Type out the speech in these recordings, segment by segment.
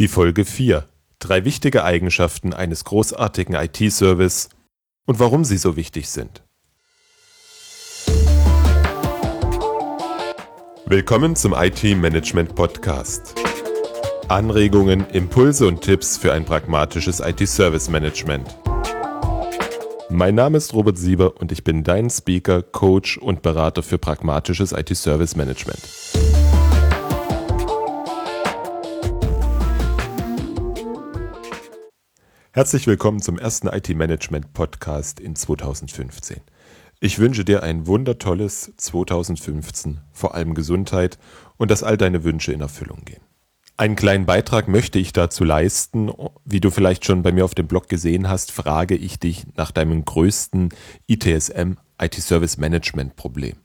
Die Folge 4. Drei wichtige Eigenschaften eines großartigen IT-Service und warum sie so wichtig sind. Willkommen zum IT-Management Podcast. Anregungen, Impulse und Tipps für ein pragmatisches IT-Service-Management. Mein Name ist Robert Sieber und ich bin dein Speaker, Coach und Berater für pragmatisches IT-Service-Management. Herzlich willkommen zum ersten IT-Management-Podcast in 2015. Ich wünsche dir ein wundertolles 2015, vor allem Gesundheit und dass all deine Wünsche in Erfüllung gehen. Einen kleinen Beitrag möchte ich dazu leisten. Wie du vielleicht schon bei mir auf dem Blog gesehen hast, frage ich dich nach deinem größten ITSM, IT Service Management Problem.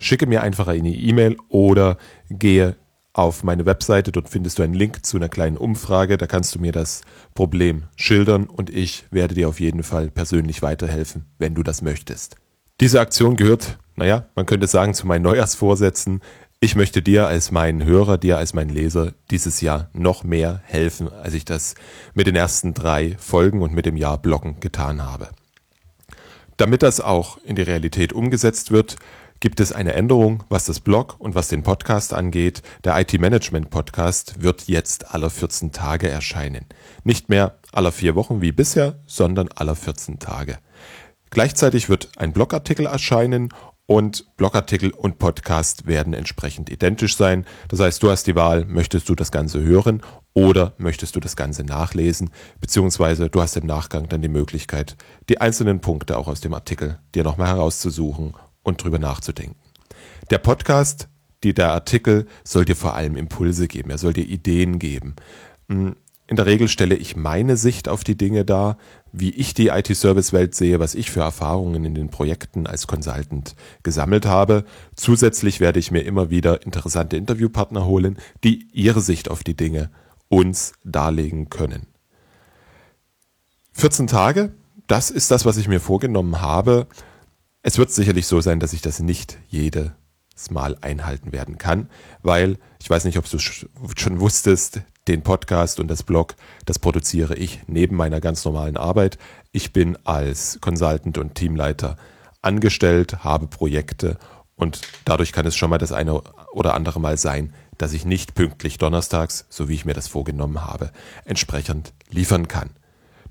Schicke mir einfach eine E-Mail oder gehe auf meine Webseite. Dort findest du einen Link zu einer kleinen Umfrage. Da kannst du mir das Problem schildern und ich werde dir auf jeden Fall persönlich weiterhelfen, wenn du das möchtest. Diese Aktion gehört, naja, man könnte sagen, zu meinen Neujahrsvorsätzen. Ich möchte dir als mein Hörer, dir als mein Leser dieses Jahr noch mehr helfen, als ich das mit den ersten drei Folgen und mit dem Jahr Blocken getan habe. Damit das auch in die Realität umgesetzt wird, gibt es eine Änderung, was das Blog und was den Podcast angeht. Der IT-Management-Podcast wird jetzt alle 14 Tage erscheinen. Nicht mehr alle vier Wochen wie bisher, sondern alle 14 Tage. Gleichzeitig wird ein Blogartikel erscheinen und Blogartikel und Podcast werden entsprechend identisch sein. Das heißt, du hast die Wahl, möchtest du das Ganze hören oder möchtest du das Ganze nachlesen, beziehungsweise du hast im Nachgang dann die Möglichkeit, die einzelnen Punkte auch aus dem Artikel dir nochmal herauszusuchen und drüber nachzudenken. Der Podcast, die, der Artikel soll dir vor allem Impulse geben, er soll dir Ideen geben. Hm, in der Regel stelle ich meine Sicht auf die Dinge dar, wie ich die IT-Service-Welt sehe, was ich für Erfahrungen in den Projekten als Consultant gesammelt habe. Zusätzlich werde ich mir immer wieder interessante Interviewpartner holen, die ihre Sicht auf die Dinge uns darlegen können. 14 Tage, das ist das, was ich mir vorgenommen habe. Es wird sicherlich so sein, dass ich das nicht jedes Mal einhalten werden kann, weil ich weiß nicht, ob du schon wusstest, den Podcast und das Blog, das produziere ich neben meiner ganz normalen Arbeit. Ich bin als Consultant und Teamleiter angestellt, habe Projekte und dadurch kann es schon mal das eine oder andere Mal sein, dass ich nicht pünktlich donnerstags, so wie ich mir das vorgenommen habe, entsprechend liefern kann.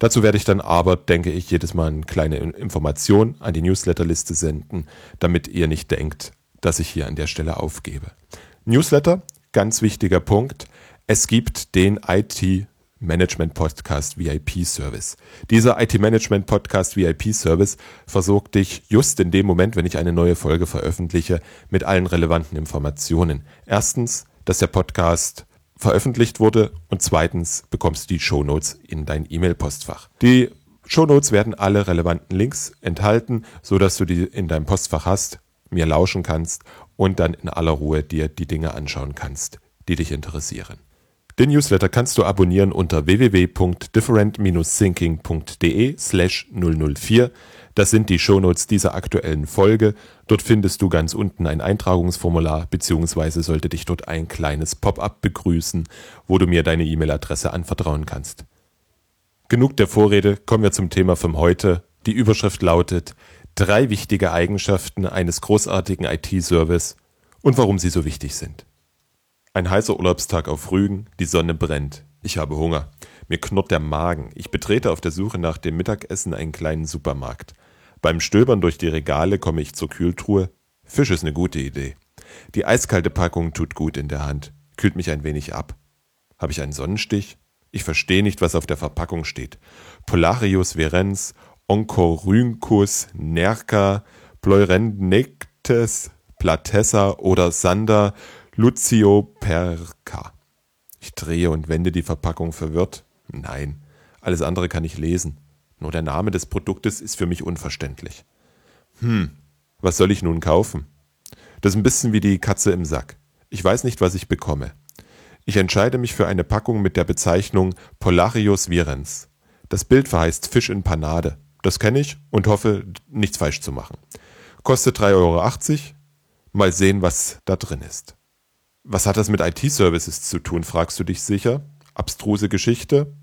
Dazu werde ich dann aber, denke ich, jedes Mal eine kleine Information an die Newsletterliste senden, damit ihr nicht denkt, dass ich hier an der Stelle aufgebe. Newsletter, ganz wichtiger Punkt. Es gibt den IT Management Podcast VIP Service. Dieser IT Management Podcast VIP Service versorgt dich just in dem Moment, wenn ich eine neue Folge veröffentliche, mit allen relevanten Informationen. Erstens, dass der Podcast veröffentlicht wurde und zweitens bekommst du die Shownotes in dein E-Mail-Postfach. Die Shownotes werden alle relevanten Links enthalten, so dass du die in deinem Postfach hast, mir lauschen kannst und dann in aller Ruhe dir die Dinge anschauen kannst, die dich interessieren. Den Newsletter kannst du abonnieren unter www.different-thinking.de slash 004. Das sind die Shownotes dieser aktuellen Folge. Dort findest du ganz unten ein Eintragungsformular, beziehungsweise sollte dich dort ein kleines Pop-up begrüßen, wo du mir deine E-Mail-Adresse anvertrauen kannst. Genug der Vorrede, kommen wir zum Thema von heute. Die Überschrift lautet Drei wichtige Eigenschaften eines großartigen IT-Service und warum sie so wichtig sind. Ein heißer Urlaubstag auf Rügen, die Sonne brennt. Ich habe Hunger. Mir knurrt der Magen. Ich betrete auf der Suche nach dem Mittagessen einen kleinen Supermarkt. Beim Stöbern durch die Regale komme ich zur Kühltruhe. Fisch ist eine gute Idee. Die eiskalte Packung tut gut in der Hand, kühlt mich ein wenig ab. Habe ich einen Sonnenstich? Ich verstehe nicht, was auf der Verpackung steht. Polarius verens, Oncorhynchus nerca, Pleurendectes, Platessa oder Sander Lucio Perca. Ich drehe und wende die Verpackung verwirrt. Nein, alles andere kann ich lesen. Nur der Name des Produktes ist für mich unverständlich. Hm, was soll ich nun kaufen? Das ist ein bisschen wie die Katze im Sack. Ich weiß nicht, was ich bekomme. Ich entscheide mich für eine Packung mit der Bezeichnung Polarius virens. Das Bild verheißt Fisch in Panade. Das kenne ich und hoffe, nichts falsch zu machen. Kostet 3,80 Euro. Mal sehen, was da drin ist. Was hat das mit IT-Services zu tun, fragst du dich sicher? Abstruse Geschichte?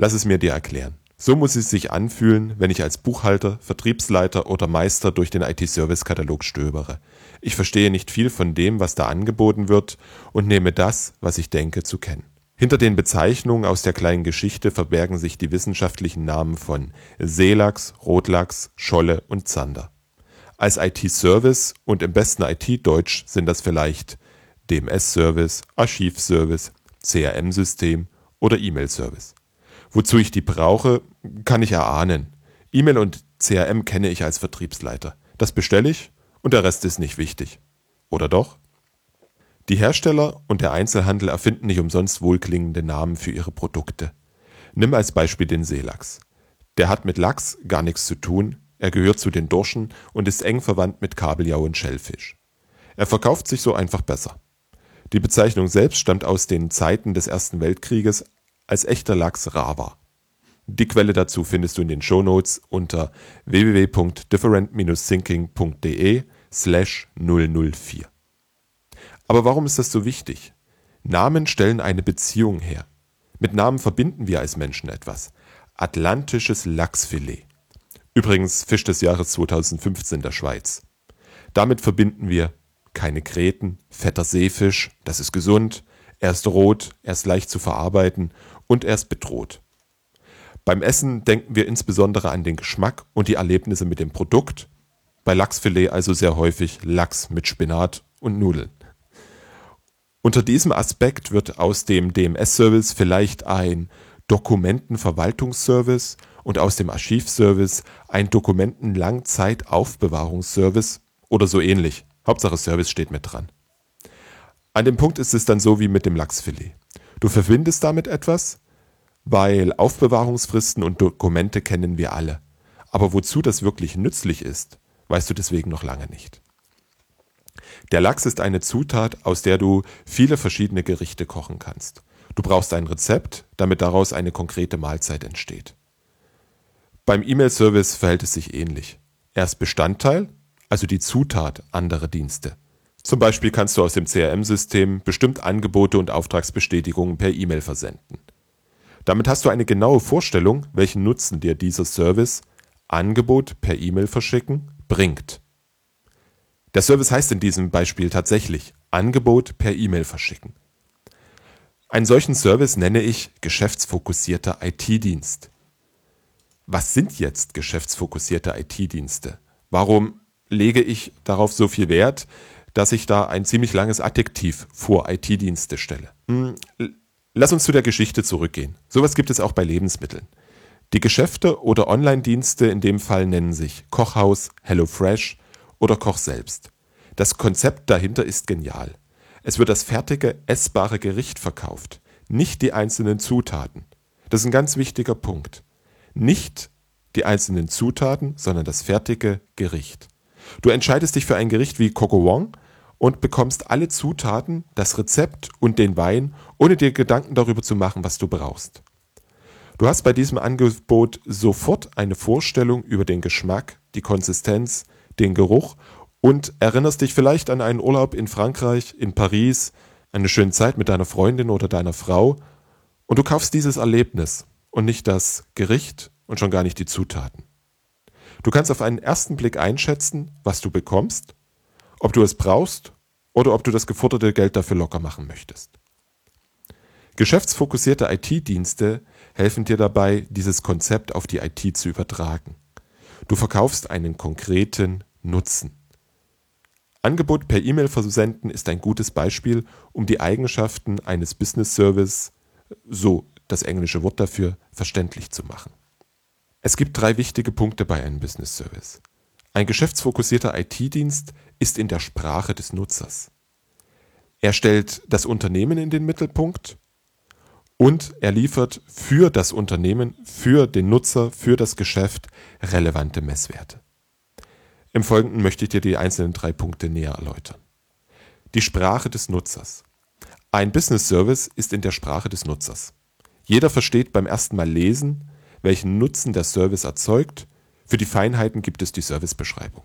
Lass es mir dir erklären. So muss es sich anfühlen, wenn ich als Buchhalter, Vertriebsleiter oder Meister durch den IT-Service-Katalog stöbere. Ich verstehe nicht viel von dem, was da angeboten wird und nehme das, was ich denke, zu kennen. Hinter den Bezeichnungen aus der kleinen Geschichte verbergen sich die wissenschaftlichen Namen von Seelachs, Rotlachs, Scholle und Zander. Als IT-Service und im besten IT-Deutsch sind das vielleicht DMS-Service, Archivservice, CRM-System oder E-Mail-Service. Wozu ich die brauche, kann ich erahnen. E-Mail und CRM kenne ich als Vertriebsleiter. Das bestelle ich und der Rest ist nicht wichtig. Oder doch? Die Hersteller und der Einzelhandel erfinden nicht umsonst wohlklingende Namen für ihre Produkte. Nimm als Beispiel den Seelachs. Der hat mit Lachs gar nichts zu tun, er gehört zu den Dorschen und ist eng verwandt mit Kabeljau und Schellfisch. Er verkauft sich so einfach besser. Die Bezeichnung selbst stammt aus den Zeiten des Ersten Weltkrieges, als echter Lachs rar war. Die Quelle dazu findest du in den Shownotes unter www.different-thinking.de slash 004. Aber warum ist das so wichtig? Namen stellen eine Beziehung her. Mit Namen verbinden wir als Menschen etwas. Atlantisches Lachsfilet. Übrigens Fisch des Jahres 2015 der Schweiz. Damit verbinden wir keine Kreten, fetter Seefisch, das ist gesund, er ist rot, er ist leicht zu verarbeiten und er ist bedroht. Beim Essen denken wir insbesondere an den Geschmack und die Erlebnisse mit dem Produkt, bei Lachsfilet also sehr häufig Lachs mit Spinat und Nudeln. Unter diesem Aspekt wird aus dem DMS-Service vielleicht ein Dokumentenverwaltungsservice und aus dem Archivservice ein Dokumentenlangzeitaufbewahrungsservice oder so ähnlich. Hauptsache Service steht mit dran. An dem Punkt ist es dann so wie mit dem Lachsfilet. Du verbindest damit etwas, weil Aufbewahrungsfristen und Dokumente kennen wir alle. Aber wozu das wirklich nützlich ist, weißt du deswegen noch lange nicht. Der Lachs ist eine Zutat, aus der du viele verschiedene Gerichte kochen kannst. Du brauchst ein Rezept, damit daraus eine konkrete Mahlzeit entsteht. Beim E-Mail-Service verhält es sich ähnlich. Er ist Bestandteil, also die Zutat anderer Dienste. Zum Beispiel kannst du aus dem CRM-System bestimmt Angebote und Auftragsbestätigungen per E-Mail versenden. Damit hast du eine genaue Vorstellung, welchen Nutzen dir dieser Service Angebot per E-Mail verschicken bringt. Der Service heißt in diesem Beispiel tatsächlich Angebot per E-Mail verschicken. Einen solchen Service nenne ich geschäftsfokussierter IT-Dienst. Was sind jetzt geschäftsfokussierte IT-Dienste? Warum lege ich darauf so viel Wert, dass ich da ein ziemlich langes Adjektiv vor IT-Dienste stelle? Hm, lass uns zu der Geschichte zurückgehen. Sowas gibt es auch bei Lebensmitteln. Die Geschäfte oder Online-Dienste in dem Fall nennen sich Kochhaus, HelloFresh oder Koch selbst. Das Konzept dahinter ist genial. Es wird das fertige, essbare Gericht verkauft, nicht die einzelnen Zutaten. Das ist ein ganz wichtiger Punkt. Nicht die einzelnen Zutaten, sondern das fertige Gericht. Du entscheidest dich für ein Gericht wie Coco Wong und bekommst alle Zutaten, das Rezept und den Wein, ohne dir Gedanken darüber zu machen, was du brauchst. Du hast bei diesem Angebot sofort eine Vorstellung über den Geschmack, die Konsistenz, den Geruch und erinnerst dich vielleicht an einen Urlaub in Frankreich, in Paris, eine schöne Zeit mit deiner Freundin oder deiner Frau und du kaufst dieses Erlebnis und nicht das Gericht und schon gar nicht die Zutaten. Du kannst auf einen ersten Blick einschätzen, was du bekommst, ob du es brauchst oder ob du das geforderte Geld dafür locker machen möchtest. Geschäftsfokussierte IT-Dienste helfen dir dabei, dieses Konzept auf die IT zu übertragen. Du verkaufst einen konkreten Nutzen. Angebot per E-Mail versenden ist ein gutes Beispiel, um die Eigenschaften eines Business Service, so das englische Wort dafür, verständlich zu machen. Es gibt drei wichtige Punkte bei einem Business Service. Ein geschäftsfokussierter IT-Dienst ist in der Sprache des Nutzers. Er stellt das Unternehmen in den Mittelpunkt und er liefert für das Unternehmen, für den Nutzer, für das Geschäft relevante Messwerte. Im Folgenden möchte ich dir die einzelnen drei Punkte näher erläutern. Die Sprache des Nutzers. Ein Business Service ist in der Sprache des Nutzers. Jeder versteht beim ersten Mal lesen, welchen Nutzen der Service erzeugt. Für die Feinheiten gibt es die Servicebeschreibung.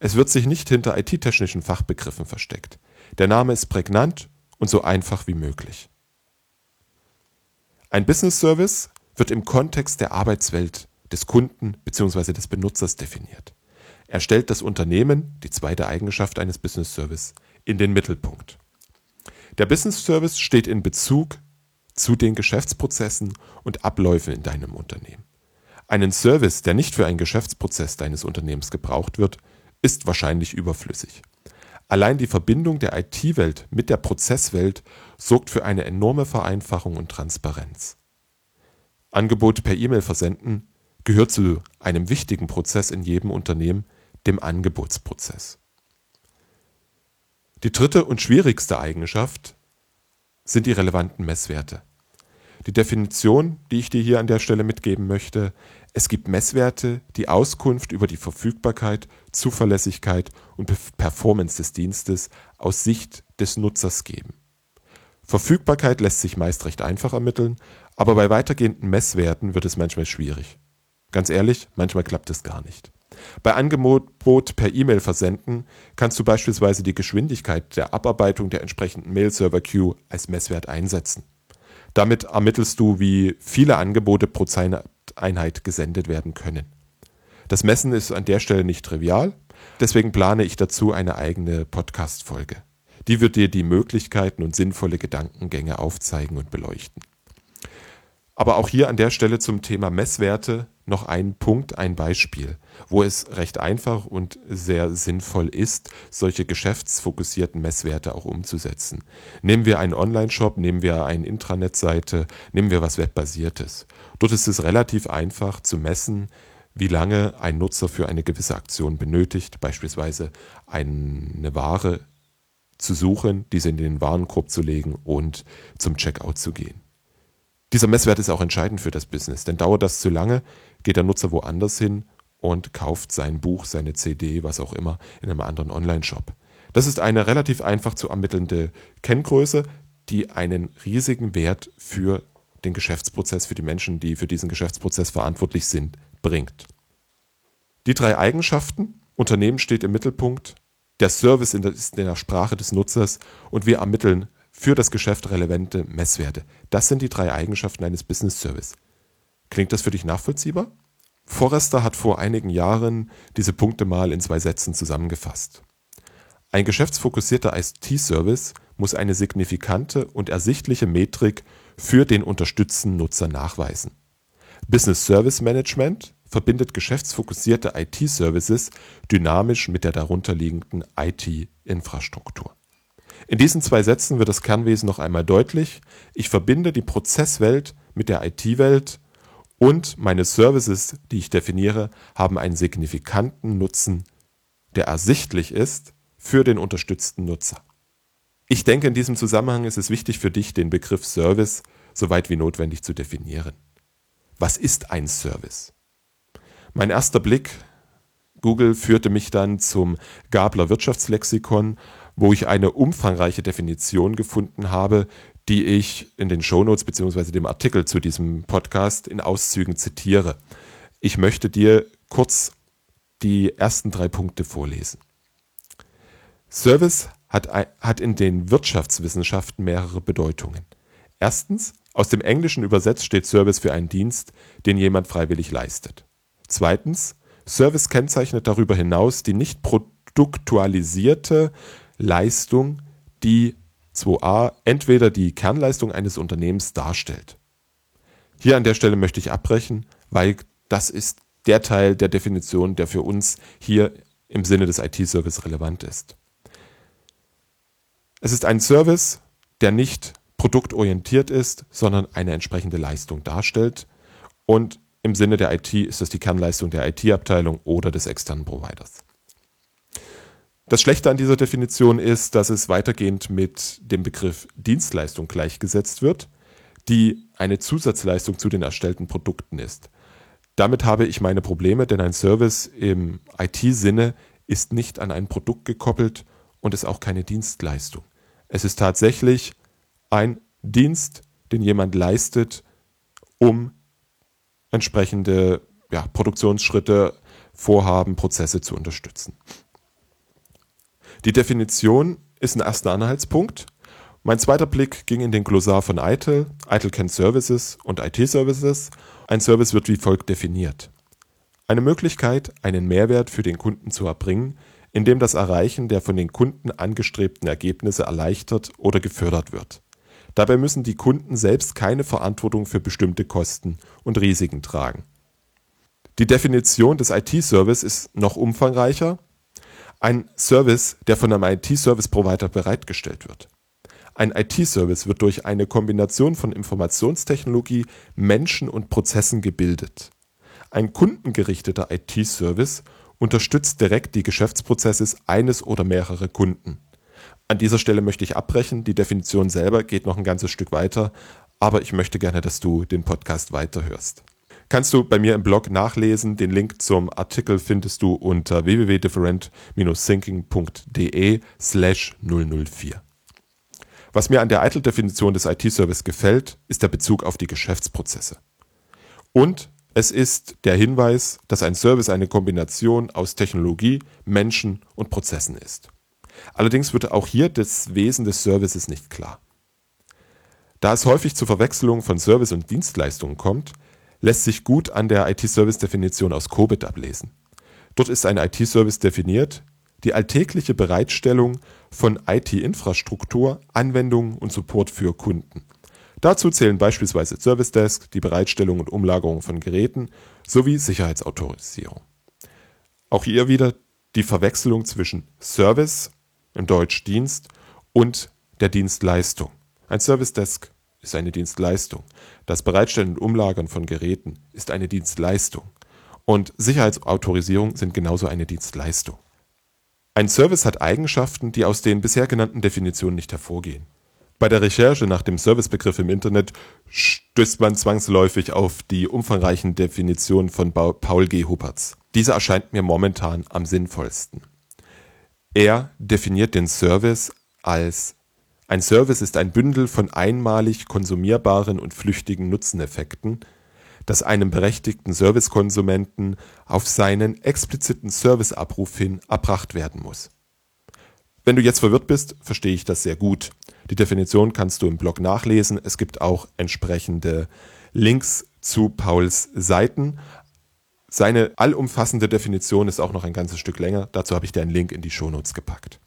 Es wird sich nicht hinter IT-technischen Fachbegriffen versteckt. Der Name ist prägnant und so einfach wie möglich. Ein Business Service wird im Kontext der Arbeitswelt des Kunden bzw. des Benutzers definiert. Er stellt das Unternehmen, die zweite Eigenschaft eines Business Service, in den Mittelpunkt. Der Business Service steht in Bezug zu den Geschäftsprozessen und Abläufen in deinem Unternehmen. Einen Service, der nicht für einen Geschäftsprozess deines Unternehmens gebraucht wird, ist wahrscheinlich überflüssig. Allein die Verbindung der IT-Welt mit der Prozesswelt sorgt für eine enorme Vereinfachung und Transparenz. Angebote per E-Mail versenden gehört zu einem wichtigen Prozess in jedem Unternehmen, dem Angebotsprozess. Die dritte und schwierigste Eigenschaft sind die relevanten Messwerte. Die Definition, die ich dir hier an der Stelle mitgeben möchte, es gibt Messwerte, die Auskunft über die Verfügbarkeit, Zuverlässigkeit und Performance des Dienstes aus Sicht des Nutzers geben. Verfügbarkeit lässt sich meist recht einfach ermitteln, aber bei weitergehenden Messwerten wird es manchmal schwierig. Ganz ehrlich, manchmal klappt es gar nicht. Bei Angebot per E-Mail versenden kannst du beispielsweise die Geschwindigkeit der Abarbeitung der entsprechenden Mail-Server-Queue als Messwert einsetzen. Damit ermittelst du, wie viele Angebote pro Einheit gesendet werden können. Das Messen ist an der Stelle nicht trivial, deswegen plane ich dazu eine eigene Podcast-Folge. Die wird dir die Möglichkeiten und sinnvolle Gedankengänge aufzeigen und beleuchten. Aber auch hier an der Stelle zum Thema Messwerte noch ein Punkt, ein Beispiel, wo es recht einfach und sehr sinnvoll ist, solche geschäftsfokussierten Messwerte auch umzusetzen. Nehmen wir einen Online-Shop, nehmen wir eine Intranet-Seite, nehmen wir was Webbasiertes. Dort ist es relativ einfach zu messen, wie lange ein Nutzer für eine gewisse Aktion benötigt, beispielsweise eine Ware zu suchen, diese in den Warenkorb zu legen und zum Checkout zu gehen. Dieser Messwert ist auch entscheidend für das Business, denn dauert das zu lange, geht der Nutzer woanders hin und kauft sein Buch, seine CD, was auch immer, in einem anderen Online-Shop. Das ist eine relativ einfach zu ermittelnde Kenngröße, die einen riesigen Wert für den Geschäftsprozess, für die Menschen, die für diesen Geschäftsprozess verantwortlich sind, bringt. Die drei Eigenschaften, Unternehmen steht im Mittelpunkt, der Service ist in der Sprache des Nutzers und wir ermitteln für das Geschäft relevante Messwerte. Das sind die drei Eigenschaften eines Business Service. Klingt das für dich nachvollziehbar? Forrester hat vor einigen Jahren diese Punkte mal in zwei Sätzen zusammengefasst. Ein geschäftsfokussierter IT-Service muss eine signifikante und ersichtliche Metrik für den unterstützten Nutzer nachweisen. Business Service Management verbindet geschäftsfokussierte IT-Services dynamisch mit der darunterliegenden IT-Infrastruktur. In diesen zwei Sätzen wird das Kernwesen noch einmal deutlich. Ich verbinde die Prozesswelt mit der IT-Welt und meine Services, die ich definiere, haben einen signifikanten Nutzen, der ersichtlich ist für den unterstützten Nutzer. Ich denke, in diesem Zusammenhang ist es wichtig für dich, den Begriff Service so weit wie notwendig zu definieren. Was ist ein Service? Mein erster Blick Google führte mich dann zum Gabler Wirtschaftslexikon wo ich eine umfangreiche Definition gefunden habe, die ich in den Shownotes bzw. dem Artikel zu diesem Podcast in Auszügen zitiere. Ich möchte dir kurz die ersten drei Punkte vorlesen. Service hat, hat in den Wirtschaftswissenschaften mehrere Bedeutungen. Erstens, aus dem Englischen übersetzt steht Service für einen Dienst, den jemand freiwillig leistet. Zweitens, Service kennzeichnet darüber hinaus die nicht produktualisierte Leistung, die 2a entweder die Kernleistung eines Unternehmens darstellt. Hier an der Stelle möchte ich abbrechen, weil das ist der Teil der Definition, der für uns hier im Sinne des IT-Service relevant ist. Es ist ein Service, der nicht produktorientiert ist, sondern eine entsprechende Leistung darstellt. Und im Sinne der IT ist es die Kernleistung der IT-Abteilung oder des externen Providers. Das Schlechte an dieser Definition ist, dass es weitergehend mit dem Begriff Dienstleistung gleichgesetzt wird, die eine Zusatzleistung zu den erstellten Produkten ist. Damit habe ich meine Probleme, denn ein Service im IT-Sinne ist nicht an ein Produkt gekoppelt und ist auch keine Dienstleistung. Es ist tatsächlich ein Dienst, den jemand leistet, um entsprechende ja, Produktionsschritte, Vorhaben, Prozesse zu unterstützen. Die Definition ist ein erster Anhaltspunkt. Mein zweiter Blick ging in den Glossar von ITIL. ITIL kennt Services und IT-Services. Ein Service wird wie folgt definiert. Eine Möglichkeit, einen Mehrwert für den Kunden zu erbringen, indem das Erreichen der von den Kunden angestrebten Ergebnisse erleichtert oder gefördert wird. Dabei müssen die Kunden selbst keine Verantwortung für bestimmte Kosten und Risiken tragen. Die Definition des IT-Service ist noch umfangreicher. Ein Service, der von einem IT-Service-Provider bereitgestellt wird. Ein IT-Service wird durch eine Kombination von Informationstechnologie, Menschen und Prozessen gebildet. Ein kundengerichteter IT-Service unterstützt direkt die Geschäftsprozesse eines oder mehrerer Kunden. An dieser Stelle möchte ich abbrechen. Die Definition selber geht noch ein ganzes Stück weiter, aber ich möchte gerne, dass du den Podcast weiterhörst. Kannst du bei mir im Blog nachlesen. Den Link zum Artikel findest du unter www.different-thinking.de slash 004. Was mir an der Eitel-Definition des IT-Service gefällt, ist der Bezug auf die Geschäftsprozesse. Und es ist der Hinweis, dass ein Service eine Kombination aus Technologie, Menschen und Prozessen ist. Allerdings wird auch hier das Wesen des Services nicht klar. Da es häufig zu Verwechslungen von Service und Dienstleistungen kommt, lässt sich gut an der IT-Service-Definition aus COBIT ablesen. Dort ist ein IT-Service definiert, die alltägliche Bereitstellung von IT-Infrastruktur, Anwendungen und Support für Kunden. Dazu zählen beispielsweise Service Desk, die Bereitstellung und Umlagerung von Geräten sowie Sicherheitsautorisierung. Auch hier wieder die Verwechslung zwischen Service, im Deutsch Dienst, und der Dienstleistung. Ein Service Desk ist eine Dienstleistung. Das Bereitstellen und Umlagern von Geräten ist eine Dienstleistung. Und Sicherheitsautorisierung sind genauso eine Dienstleistung. Ein Service hat Eigenschaften, die aus den bisher genannten Definitionen nicht hervorgehen. Bei der Recherche nach dem Servicebegriff im Internet stößt man zwangsläufig auf die umfangreichen Definitionen von Paul G. Huppertz. Diese erscheint mir momentan am sinnvollsten. Er definiert den Service als ein Service ist ein Bündel von einmalig konsumierbaren und flüchtigen Nutzeneffekten, das einem berechtigten Servicekonsumenten auf seinen expliziten Serviceabruf hin erbracht werden muss. Wenn du jetzt verwirrt bist, verstehe ich das sehr gut. Die Definition kannst du im Blog nachlesen. Es gibt auch entsprechende Links zu Pauls Seiten. Seine allumfassende Definition ist auch noch ein ganzes Stück länger. Dazu habe ich dir einen Link in die Shownotes gepackt.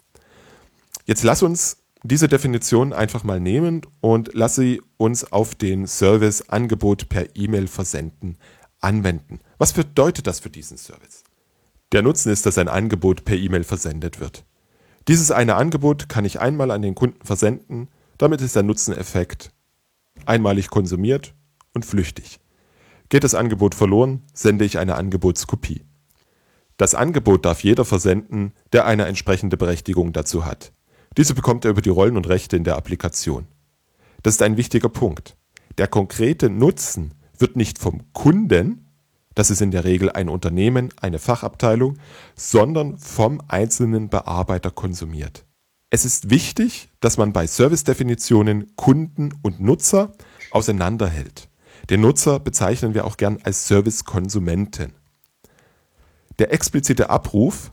Jetzt lass uns diese Definition einfach mal nehmen und lass sie uns auf den Service Angebot per E-Mail versenden anwenden. Was bedeutet das für diesen Service? Der Nutzen ist, dass ein Angebot per E-Mail versendet wird. Dieses eine Angebot kann ich einmal an den Kunden versenden, damit ist der Nutzeneffekt einmalig konsumiert und flüchtig. Geht das Angebot verloren, sende ich eine Angebotskopie. Das Angebot darf jeder versenden, der eine entsprechende Berechtigung dazu hat. Diese bekommt er über die Rollen und Rechte in der Applikation. Das ist ein wichtiger Punkt. Der konkrete Nutzen wird nicht vom Kunden, das ist in der Regel ein Unternehmen, eine Fachabteilung, sondern vom einzelnen Bearbeiter konsumiert. Es ist wichtig, dass man bei Service-Definitionen Kunden und Nutzer auseinanderhält. Den Nutzer bezeichnen wir auch gern als Service-Konsumenten. Der explizite Abruf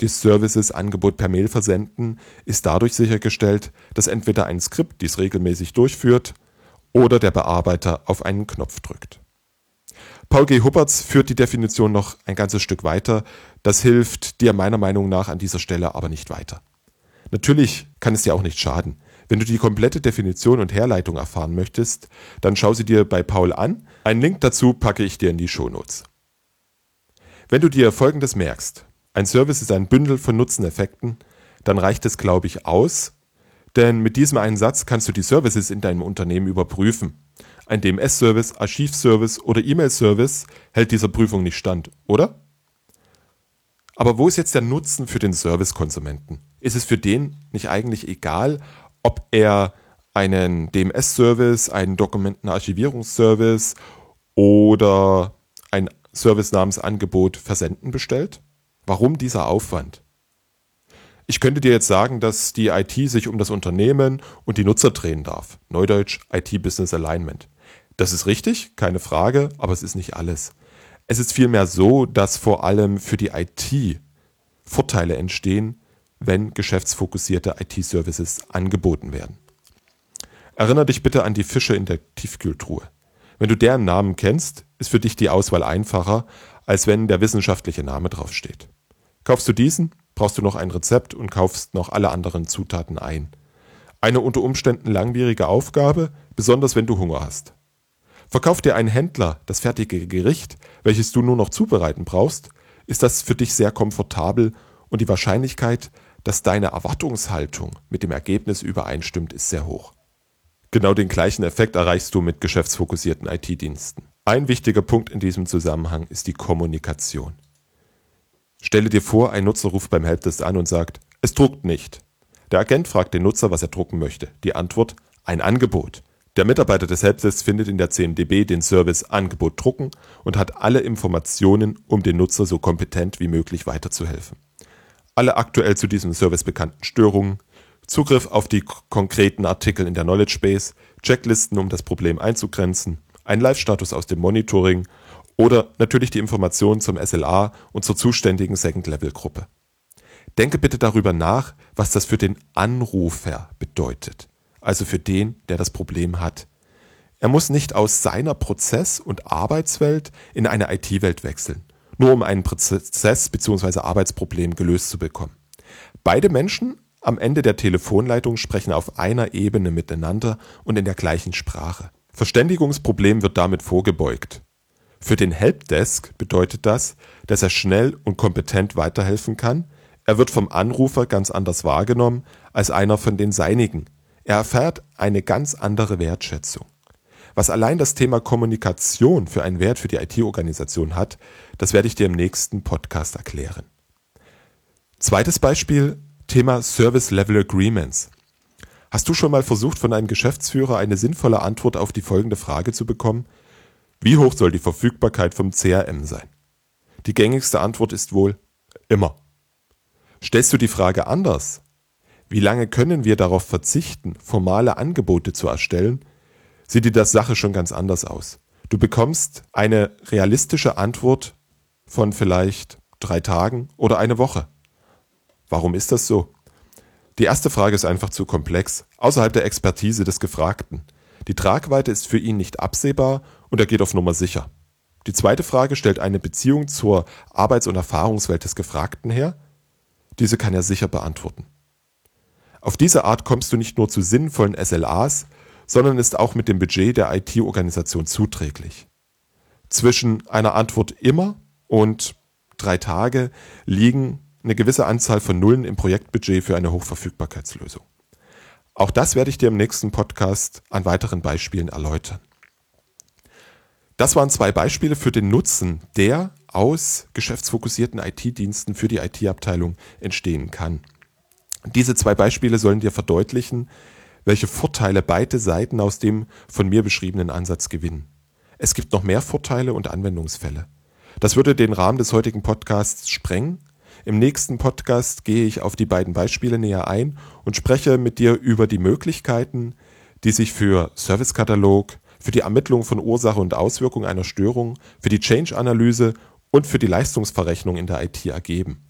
des Services Angebot per Mail versenden ist dadurch sichergestellt, dass entweder ein Skript dies regelmäßig durchführt oder der Bearbeiter auf einen Knopf drückt. Paul G. Huppertz führt die Definition noch ein ganzes Stück weiter. Das hilft dir meiner Meinung nach an dieser Stelle aber nicht weiter. Natürlich kann es dir auch nicht schaden. Wenn du die komplette Definition und Herleitung erfahren möchtest, dann schau sie dir bei Paul an. Einen Link dazu packe ich dir in die Shownotes. Wenn du dir Folgendes merkst, ein Service ist ein Bündel von Nutzeneffekten, dann reicht es, glaube ich, aus, denn mit diesem einen Satz kannst du die Services in deinem Unternehmen überprüfen. Ein DMS-Service, Archivservice oder E-Mail-Service hält dieser Prüfung nicht stand, oder? Aber wo ist jetzt der Nutzen für den Service-Konsumenten? Ist es für den nicht eigentlich egal, ob er einen DMS-Service, einen Dokumentenarchivierungsservice oder ein Service namens Angebot versenden bestellt? Warum dieser Aufwand? Ich könnte dir jetzt sagen, dass die IT sich um das Unternehmen und die Nutzer drehen darf. Neudeutsch IT Business Alignment. Das ist richtig, keine Frage, aber es ist nicht alles. Es ist vielmehr so, dass vor allem für die IT Vorteile entstehen, wenn geschäftsfokussierte IT-Services angeboten werden. Erinner dich bitte an die Fische in der Tiefkühltruhe. Wenn du deren Namen kennst, ist für dich die Auswahl einfacher, als wenn der wissenschaftliche Name draufsteht. Kaufst du diesen, brauchst du noch ein Rezept und kaufst noch alle anderen Zutaten ein. Eine unter Umständen langwierige Aufgabe, besonders wenn du Hunger hast. Verkauft dir ein Händler das fertige Gericht, welches du nur noch zubereiten brauchst, ist das für dich sehr komfortabel und die Wahrscheinlichkeit, dass deine Erwartungshaltung mit dem Ergebnis übereinstimmt, ist sehr hoch. Genau den gleichen Effekt erreichst du mit geschäftsfokussierten IT-Diensten. Ein wichtiger Punkt in diesem Zusammenhang ist die Kommunikation. Stelle dir vor, ein Nutzer ruft beim Helpdesk an und sagt, es druckt nicht. Der Agent fragt den Nutzer, was er drucken möchte. Die Antwort, ein Angebot. Der Mitarbeiter des Helpdesks findet in der CMDB den Service Angebot drucken und hat alle Informationen, um den Nutzer so kompetent wie möglich weiterzuhelfen. Alle aktuell zu diesem Service bekannten Störungen, Zugriff auf die konkreten Artikel in der Knowledge Base, Checklisten, um das Problem einzugrenzen, ein Live-Status aus dem Monitoring oder natürlich die Informationen zum SLA und zur zuständigen Second-Level-Gruppe. Denke bitte darüber nach, was das für den Anrufer bedeutet, also für den, der das Problem hat. Er muss nicht aus seiner Prozess- und Arbeitswelt in eine IT-Welt wechseln, nur um ein Prozess- bzw. Arbeitsproblem gelöst zu bekommen. Beide Menschen am Ende der Telefonleitung sprechen auf einer Ebene miteinander und in der gleichen Sprache. Verständigungsproblem wird damit vorgebeugt. Für den Helpdesk bedeutet das, dass er schnell und kompetent weiterhelfen kann. Er wird vom Anrufer ganz anders wahrgenommen als einer von den seinigen. Er erfährt eine ganz andere Wertschätzung. Was allein das Thema Kommunikation für einen Wert für die IT-Organisation hat, das werde ich dir im nächsten Podcast erklären. Zweites Beispiel, Thema Service Level Agreements. Hast du schon mal versucht, von einem Geschäftsführer eine sinnvolle Antwort auf die folgende Frage zu bekommen? Wie hoch soll die Verfügbarkeit vom CRM sein? Die gängigste Antwort ist wohl immer. Stellst du die Frage anders? Wie lange können wir darauf verzichten, formale Angebote zu erstellen? Sieht die das Sache schon ganz anders aus. Du bekommst eine realistische Antwort von vielleicht drei Tagen oder eine Woche. Warum ist das so? Die erste Frage ist einfach zu komplex, außerhalb der Expertise des Gefragten. Die Tragweite ist für ihn nicht absehbar und er geht auf Nummer sicher. Die zweite Frage stellt eine Beziehung zur Arbeits- und Erfahrungswelt des Gefragten her. Diese kann er sicher beantworten. Auf diese Art kommst du nicht nur zu sinnvollen SLAs, sondern ist auch mit dem Budget der IT-Organisation zuträglich. Zwischen einer Antwort immer und drei Tage liegen eine gewisse Anzahl von Nullen im Projektbudget für eine Hochverfügbarkeitslösung. Auch das werde ich dir im nächsten Podcast an weiteren Beispielen erläutern. Das waren zwei Beispiele für den Nutzen, der aus geschäftsfokussierten IT-Diensten für die IT-Abteilung entstehen kann. Diese zwei Beispiele sollen dir verdeutlichen, welche Vorteile beide Seiten aus dem von mir beschriebenen Ansatz gewinnen. Es gibt noch mehr Vorteile und Anwendungsfälle. Das würde den Rahmen des heutigen Podcasts sprengen, im nächsten Podcast gehe ich auf die beiden Beispiele näher ein und spreche mit dir über die Möglichkeiten, die sich für Servicekatalog, für die Ermittlung von Ursache und Auswirkung einer Störung, für die Change-Analyse und für die Leistungsverrechnung in der IT ergeben.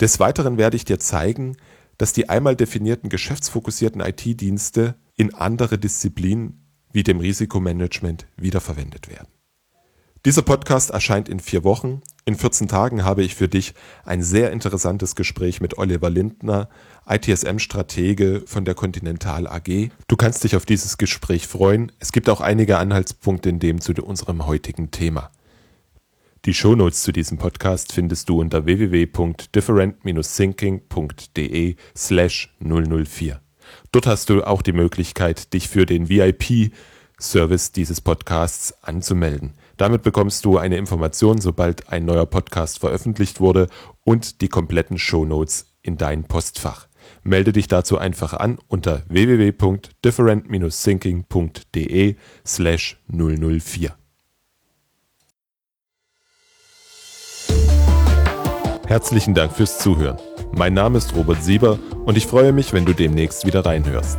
Des Weiteren werde ich dir zeigen, dass die einmal definierten geschäftsfokussierten IT-Dienste in andere Disziplinen wie dem Risikomanagement wiederverwendet werden. Dieser Podcast erscheint in vier Wochen. In 14 Tagen habe ich für dich ein sehr interessantes Gespräch mit Oliver Lindner, ITSM-Stratege von der Continental AG. Du kannst dich auf dieses Gespräch freuen. Es gibt auch einige Anhaltspunkte in dem zu unserem heutigen Thema. Die Shownotes zu diesem Podcast findest du unter www.different-thinking.de slash 004. Dort hast du auch die Möglichkeit, dich für den VIP-Service dieses Podcasts anzumelden. Damit bekommst du eine Information, sobald ein neuer Podcast veröffentlicht wurde und die kompletten Shownotes in dein Postfach. Melde dich dazu einfach an unter www.different-thinking.de slash 004. Herzlichen Dank fürs Zuhören. Mein Name ist Robert Sieber und ich freue mich, wenn du demnächst wieder reinhörst.